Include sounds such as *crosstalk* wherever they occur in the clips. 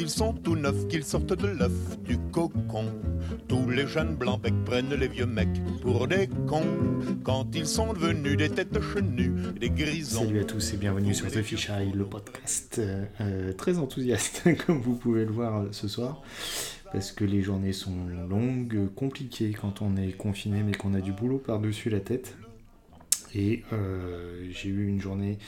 ils sont tout neufs, qu'ils sortent de l'œuf du cocon. Tous les jeunes blancs becs prennent les vieux mecs pour des cons. Quand ils sont devenus des têtes chenues, des grisons. Salut à tous et bienvenue sur The Fish Eye, le podcast euh, euh, très enthousiaste, *laughs* comme vous pouvez le voir euh, ce soir. Parce que les journées sont longues, compliquées quand on est confiné, mais qu'on a du boulot par-dessus la tête. Et euh, j'ai eu une journée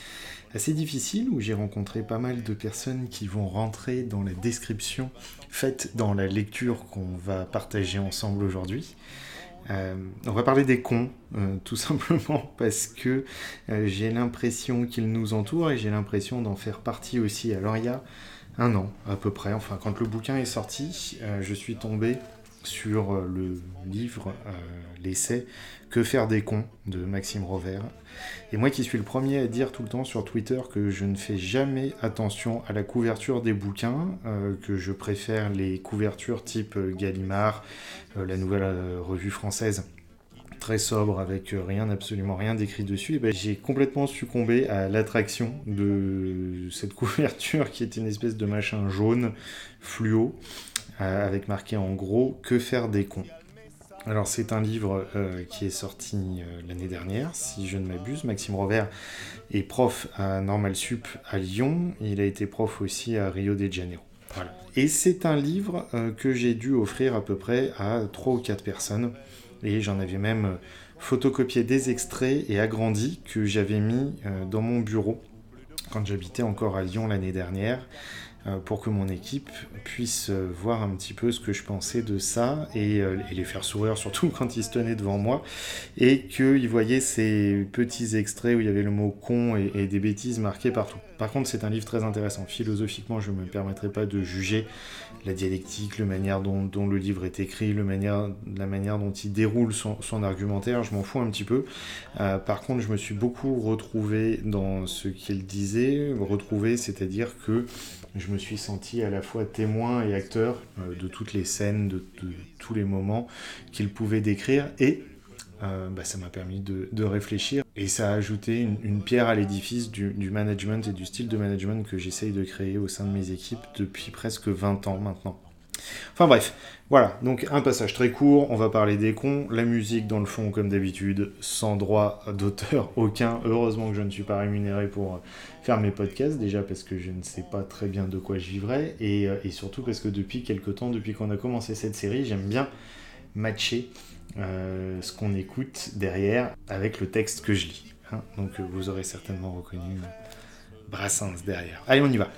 assez difficile où j'ai rencontré pas mal de personnes qui vont rentrer dans la description faite dans la lecture qu'on va partager ensemble aujourd'hui. Euh, on va parler des cons, euh, tout *laughs* simplement parce que j'ai l'impression qu'ils nous entourent et j'ai l'impression d'en faire partie aussi. Alors il y a un an à peu près, enfin quand le bouquin est sorti, je suis tombé sur euh, le livre, euh, l'essai Que faire des cons de Maxime Rovert. Et moi qui suis le premier à dire tout le temps sur Twitter que je ne fais jamais attention à la couverture des bouquins, euh, que je préfère les couvertures type Gallimard, la nouvelle revue française très sobre avec rien, absolument rien d'écrit dessus, ben, j'ai complètement succombé à l'attraction de cette *laughs* couverture qui est une espèce de machin jaune fluo avec marqué en gros que faire des cons. Alors c'est un livre euh, qui est sorti euh, l'année dernière, si je ne m'abuse. Maxime Rovert est prof à Normal Sup à Lyon, il a été prof aussi à Rio de Janeiro. Voilà. Et c'est un livre euh, que j'ai dû offrir à peu près à 3 ou 4 personnes. Et j'en avais même euh, photocopié des extraits et agrandi que j'avais mis euh, dans mon bureau quand j'habitais encore à Lyon l'année dernière euh, pour que mon équipe puisse euh, voir un petit peu ce que je pensais de ça et, euh, les faire sourire *laughs* surtout quand ils se tenaient devant moi et qu'ils voyaient ces petits extraits où il y avait le mot con et, des bêtises marquées partout. Par contre, c'est un livre très intéressant. Philosophiquement, je ne me permettrai pas de juger la dialectique, la manière dont, le livre est écrit, le manière, la manière dont il déroule son, argumentaire. Je m'en fous un petit peu. Euh, par contre, je me suis beaucoup retrouvé dans ce qu'il disait. Retrouvé, c'est-à-dire que je me suis senti à la fois témoin et acteur euh, de toutes les scènes, de, tous les moments qu'il pouvait décrire et euh, bah, ça m'a permis de, réfléchir et ça a ajouté une, pierre à l'édifice du, management et du style de management que j'essaye de créer au sein de mes équipes depuis presque 20 ans maintenant. Enfin bref, voilà, donc un passage très court, on va parler des cons, la musique dans le fond comme d'habitude, sans droit d'auteur *laughs* aucun, heureusement que je ne suis pas rémunéré pour faire mes podcasts, déjà parce que je ne sais pas très bien de quoi je vivrai, et, et surtout parce que depuis quelques temps, depuis qu'on a commencé cette série, j'aime bien matcher euh, ce qu'on écoute derrière avec le texte que je lis. Hein. Donc euh, vous aurez certainement reconnu Brassens derrière. Allez, on y va.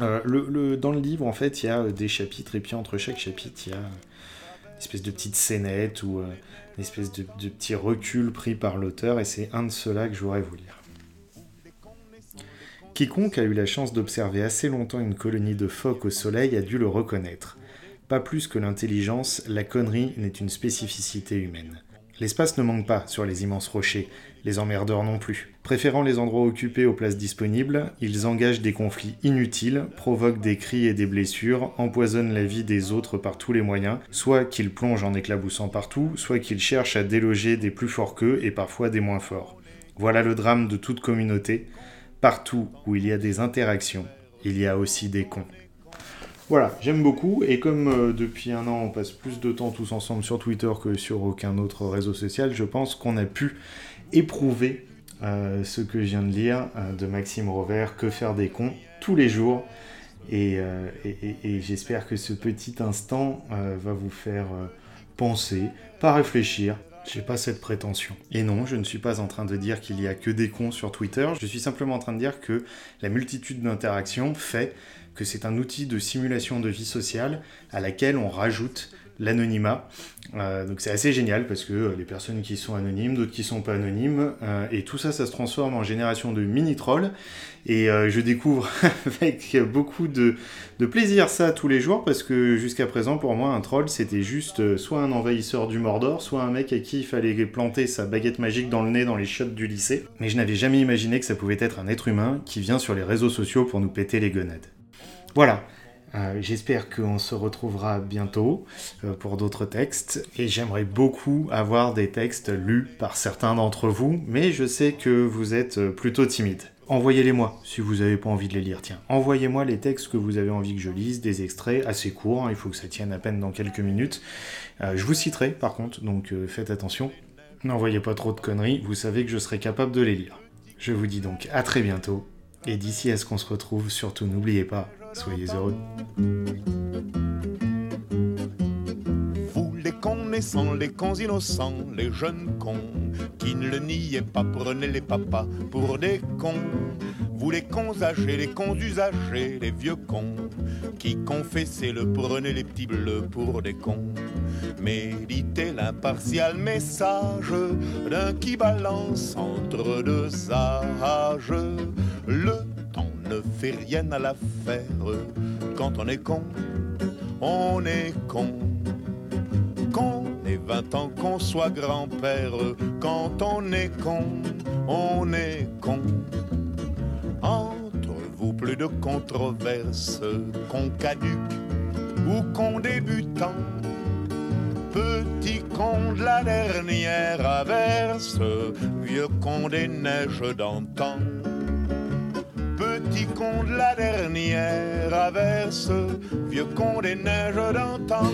Euh, le, dans le livre, en fait, il y a des chapitres, et puis entre chaque chapitre, il y a une espèce de petite scénette ou une espèce de, de petit recul pris par l'auteur, et c'est un de ceux-là que je voudrais vous lire. Quiconque a eu la chance d'observer assez longtemps une colonie de phoques au soleil a dû le reconnaître. Pas plus que l'intelligence, la connerie n'est une spécificité humaine. L'espace ne manque pas sur les immenses rochers, les emmerdeurs non plus. Préférant les endroits occupés aux places disponibles, ils engagent des conflits inutiles, provoquent des cris et des blessures, empoisonnent la vie des autres par tous les moyens, soit qu'ils plongent en éclaboussant partout, soit qu'ils cherchent à déloger des plus forts qu'eux et parfois des moins forts. Voilà le drame de toute communauté. Partout où il y a des interactions, il y a aussi des cons. Voilà, j'aime beaucoup, et comme euh, depuis un an on passe plus de temps tous ensemble sur Twitter que sur aucun autre réseau social, je pense qu'on a pu éprouver euh, ce que je viens de lire euh, de Maxime Rovert, Que faire des cons, tous les jours, et, j'espère que ce petit instant va vous faire penser, pas réfléchir, j'ai pas cette prétention. Et non, je ne suis pas en train de dire qu'il y a que des cons sur Twitter, je suis simplement en train de dire que la multitude d'interactions fait que c'est un outil de simulation de vie sociale à laquelle on rajoute l'anonymat. Euh, donc c'est assez génial parce que euh, les personnes qui sont anonymes, d'autres qui sont pas anonymes, euh, et tout ça, ça se transforme en génération de mini-trolls. Et je découvre *laughs* avec beaucoup de, plaisir ça tous les jours parce que jusqu'à présent, pour moi, un troll, c'était juste soit un envahisseur du Mordor, soit un mec à qui il fallait planter sa baguette magique dans le nez dans les chiottes du lycée. Mais je n'avais jamais imaginé que ça pouvait être un être humain qui vient sur les réseaux sociaux pour nous péter les gonades. Voilà. Euh, J'espère qu'on se retrouvera bientôt euh, pour d'autres textes et j'aimerais beaucoup avoir des textes lus par certains d'entre vous, mais je sais que vous êtes plutôt timide. Envoyez-les-moi si vous n'avez pas envie de les lire. Tiens, envoyez-moi les textes que vous avez envie que je lise, des extraits assez courts, hein, il faut que ça tienne à peine dans quelques minutes. Euh, je vous citerai par contre, donc euh, faites attention. N'envoyez pas trop de conneries, vous savez que je serai capable de les lire. Je vous dis donc à très bientôt, et d'ici à ce qu'on se retrouve, surtout n'oubliez pas, soyez heureux. Vous les cons naissants, les cons innocents, les jeunes cons qui ne le niaient pas, prenez les papas pour des cons. Vous les cons âgés, les cons usagers, les vieux cons qui confessaient le prenez les petits bleus pour des cons. Méditez l'impartial message d'un qui balance entre deux âges. Le ne fait rien à l'affaire. Quand on est con, on est con. Qu'on ait 20 ans, qu'on soit grand-père. Quand on est con, on est con. Entre vous, plus de controverses, qu'on caduque ou qu'on débutant. Petit con de la dernière averse, vieux con des neiges d'antan. Petit con de la dernière averse, vieux con des neiges d'antan.